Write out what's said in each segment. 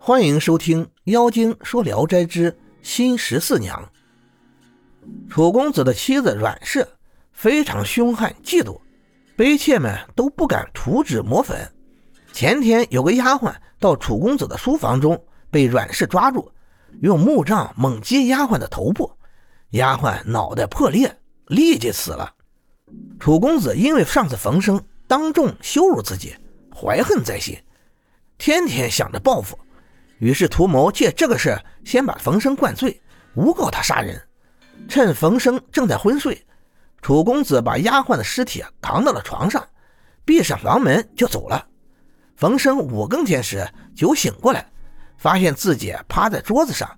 欢迎收听《妖精说聊斋之新十四娘》。楚公子的妻子阮氏非常凶悍嫉妒，卑妾们都不敢涂脂抹粉。前天有个丫鬟到楚公子的书房中，被阮氏抓住，用木杖猛击丫鬟的头部，丫鬟脑袋破裂，立即死了。楚公子因为上次冯生当众羞辱自己，怀恨在心，天天想着报复。于是图谋借这个事先把冯生灌醉，诬告他杀人。趁冯生正在昏睡，楚公子把丫鬟的尸体扛到了床上，闭上房门就走了。冯生五更天时酒醒过来，发现自己趴在桌子上，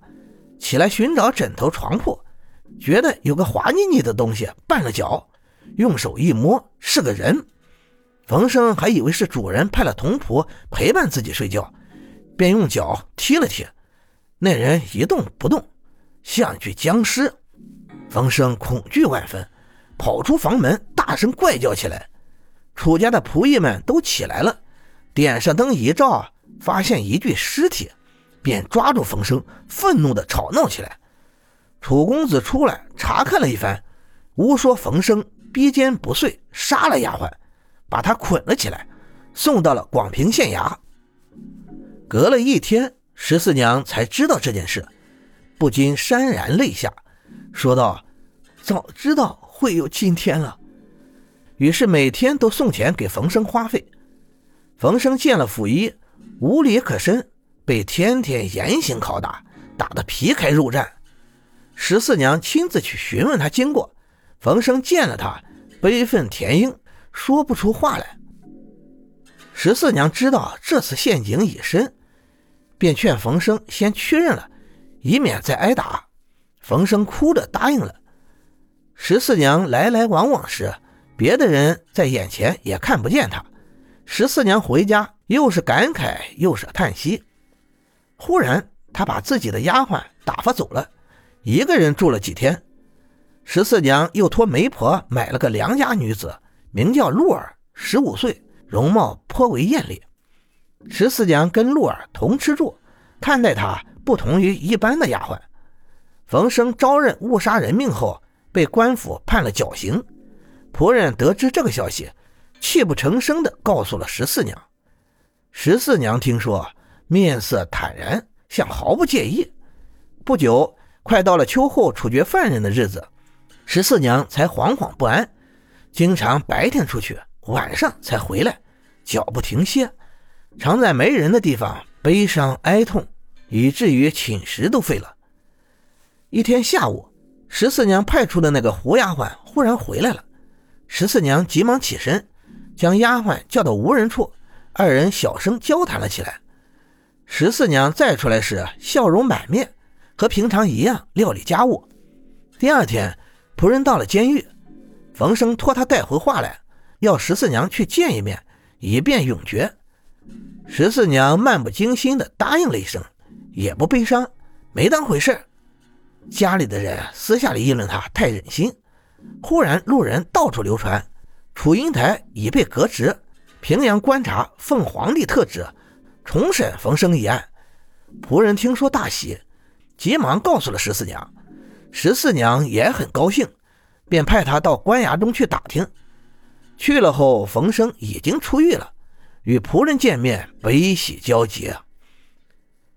起来寻找枕头床铺，觉得有个滑腻腻的东西绊了脚，用手一摸是个人。冯生还以为是主人派了童仆陪伴自己睡觉。便用脚踢了踢，那人一动不动，像具僵尸。冯生恐惧万分，跑出房门，大声怪叫起来。楚家的仆役们都起来了，点上灯一照，发现一具尸体，便抓住冯生，愤怒地吵闹起来。楚公子出来查看了一番，诬说冯生逼奸不遂，杀了丫鬟，把他捆了起来，送到了广平县衙。隔了一天，十四娘才知道这件事，不禁潸然泪下，说道：“早知道会有今天了。”于是每天都送钱给冯生花费。冯生见了府医，无理可申，被天天严刑拷打，打得皮开肉绽。十四娘亲自去询问他经过，冯生见了他，悲愤填膺，说不出话来。十四娘知道这次陷阱已深。便劝冯生先确认了，以免再挨打。冯生哭着答应了。十四娘来来往往时，别的人在眼前也看不见她。十四娘回家，又是感慨又是叹息。忽然，她把自己的丫鬟打发走了，一个人住了几天。十四娘又托媒婆买了个良家女子，名叫露儿，十五岁，容貌颇为艳丽。十四娘跟露儿同吃住，看待她不同于一般的丫鬟。冯生招认误杀人命后，被官府判了绞刑。仆人得知这个消息，泣不成声地告诉了十四娘。十四娘听说，面色坦然，像毫不介意。不久，快到了秋后处决犯人的日子，十四娘才惶惶不安，经常白天出去，晚上才回来，脚不停歇。常在没人的地方悲伤哀痛，以至于寝食都废了。一天下午，十四娘派出的那个胡丫鬟忽然回来了。十四娘急忙起身，将丫鬟叫到无人处，二人小声交谈了起来。十四娘再出来时，笑容满面，和平常一样料理家务。第二天，仆人到了监狱，冯生托他带回话来，要十四娘去见一面，以便永绝。十四娘漫不经心地答应了一声，也不悲伤，没当回事家里的人私下里议论她太忍心。忽然路人到处流传，楚英台已被革职，平阳观察奉皇帝特旨重审冯生一案。仆人听说大喜，急忙告诉了十四娘。十四娘也很高兴，便派他到官衙中去打听。去了后，冯生已经出狱了。与仆人见面，悲喜交集啊。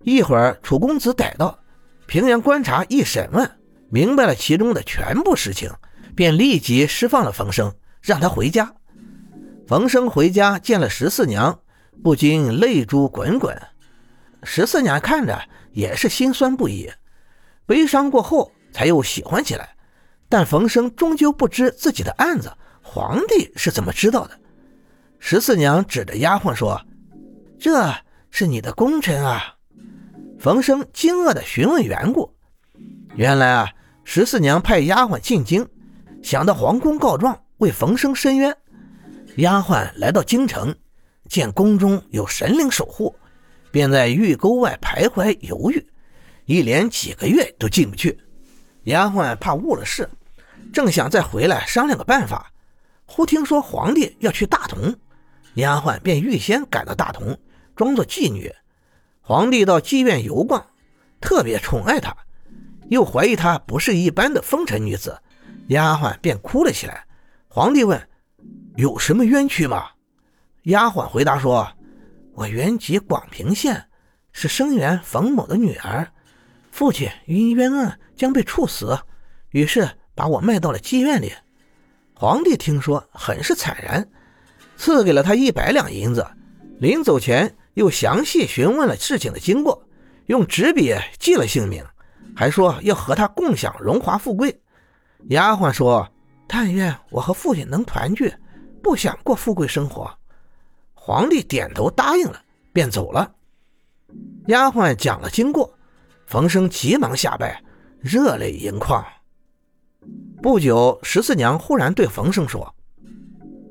一会儿，楚公子逮到平阳观察一审问，明白了其中的全部实情，便立即释放了冯生，让他回家。冯生回家见了十四娘，不禁泪珠滚滚。十四娘看着也是心酸不已，悲伤过后才又喜欢起来。但冯生终究不知自己的案子，皇帝是怎么知道的。十四娘指着丫鬟说：“这是你的功臣啊！”冯生惊愕地询问缘故。原来啊，十四娘派丫鬟进京，想到皇宫告状，为冯生伸冤。丫鬟来到京城，见宫中有神灵守护，便在御沟外徘徊犹豫，一连几个月都进不去。丫鬟怕误了事，正想再回来商量个办法，忽听说皇帝要去大同。丫鬟便预先赶到大同，装作妓女。皇帝到妓院游逛，特别宠爱她，又怀疑她不是一般的风尘女子，丫鬟便哭了起来。皇帝问：“有什么冤屈吗？”丫鬟回答说：“我原籍广平县，是生源冯某的女儿，父亲因冤案将被处死，于是把我卖到了妓院里。”皇帝听说，很是惨然，赐给了他一百两银子。临走前，又详细询问了事情的经过，用纸笔记了姓名，还说要和他共享荣华富贵。丫鬟说：“但愿我和父亲能团聚，不想过富贵生活。”皇帝点头答应了，便走了。丫鬟讲了经过，冯生急忙下拜，热泪盈眶。不久，十四娘忽然对冯生说：“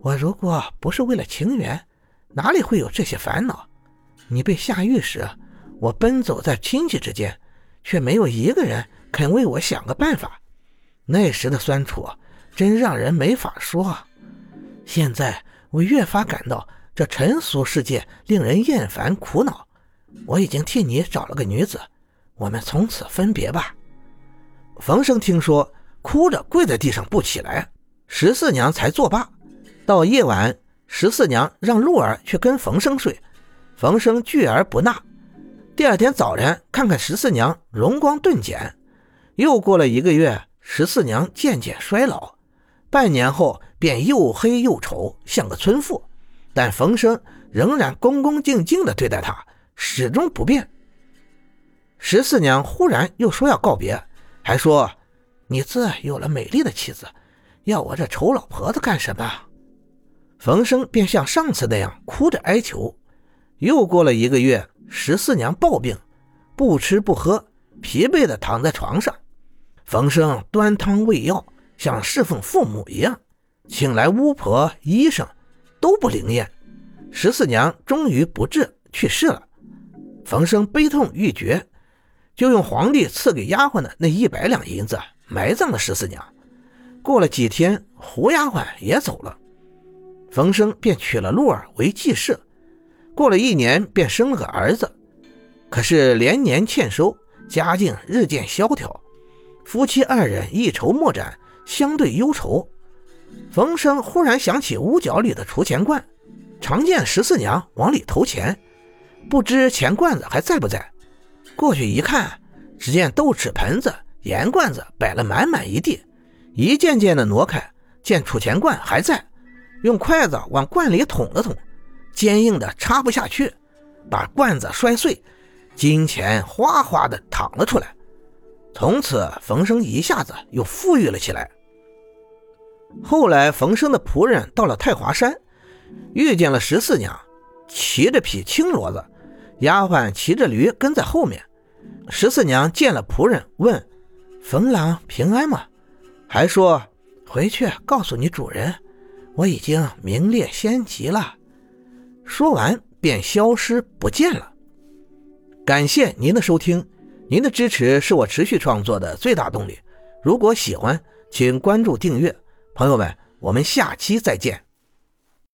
我如果不是为了情缘。”哪里会有这些烦恼？你被下狱时，我奔走在亲戚之间，却没有一个人肯为我想个办法。那时的酸楚，真让人没法说。现在我越发感到这尘俗世界令人厌烦苦恼。我已经替你找了个女子，我们从此分别吧。冯生听说，哭着跪在地上不起来。十四娘才作罢。到夜晚。十四娘让鹿儿去跟冯生睡，冯生拒而不纳。第二天早晨，看看十四娘容光顿减。又过了一个月，十四娘渐渐衰老，半年后便又黑又丑，像个村妇。但冯生仍然恭恭敬敬地对待她，始终不变。十四娘忽然又说要告别，还说：“你自有了美丽的妻子，要我这丑老婆子干什么？”冯生便像上次那样哭着哀求。又过了一个月，十四娘暴病，不吃不喝，疲惫地躺在床上。冯生端汤喂药，像侍奉父母一样，请来巫婆、医生，都不灵验。十四娘终于不治去世了。冯生悲痛欲绝，就用皇帝赐给丫鬟的那一百两银子埋葬了十四娘。过了几天，胡丫鬟也走了。冯生便娶了鹿儿为继室，过了一年便生了个儿子，可是连年欠收，家境日渐萧条，夫妻二人一筹莫展，相对忧愁。冯生忽然想起屋角里的储钱罐，常见十四娘往里投钱，不知钱罐子还在不在。过去一看，只见豆豉盆子、盐罐子摆了满满一地，一件件的挪开，见储钱罐还在。用筷子往罐里捅了捅，坚硬的插不下去，把罐子摔碎，金钱哗哗的淌了出来。从此，冯生一下子又富裕了起来。后来，冯生的仆人到了太华山，遇见了十四娘，骑着匹青骡子，丫鬟骑着驴跟在后面。十四娘见了仆人，问：“冯郎平安吗？”还说：“回去告诉你主人。”我已经名列仙籍了。说完便消失不见了。感谢您的收听，您的支持是我持续创作的最大动力。如果喜欢，请关注订阅。朋友们，我们下期再见。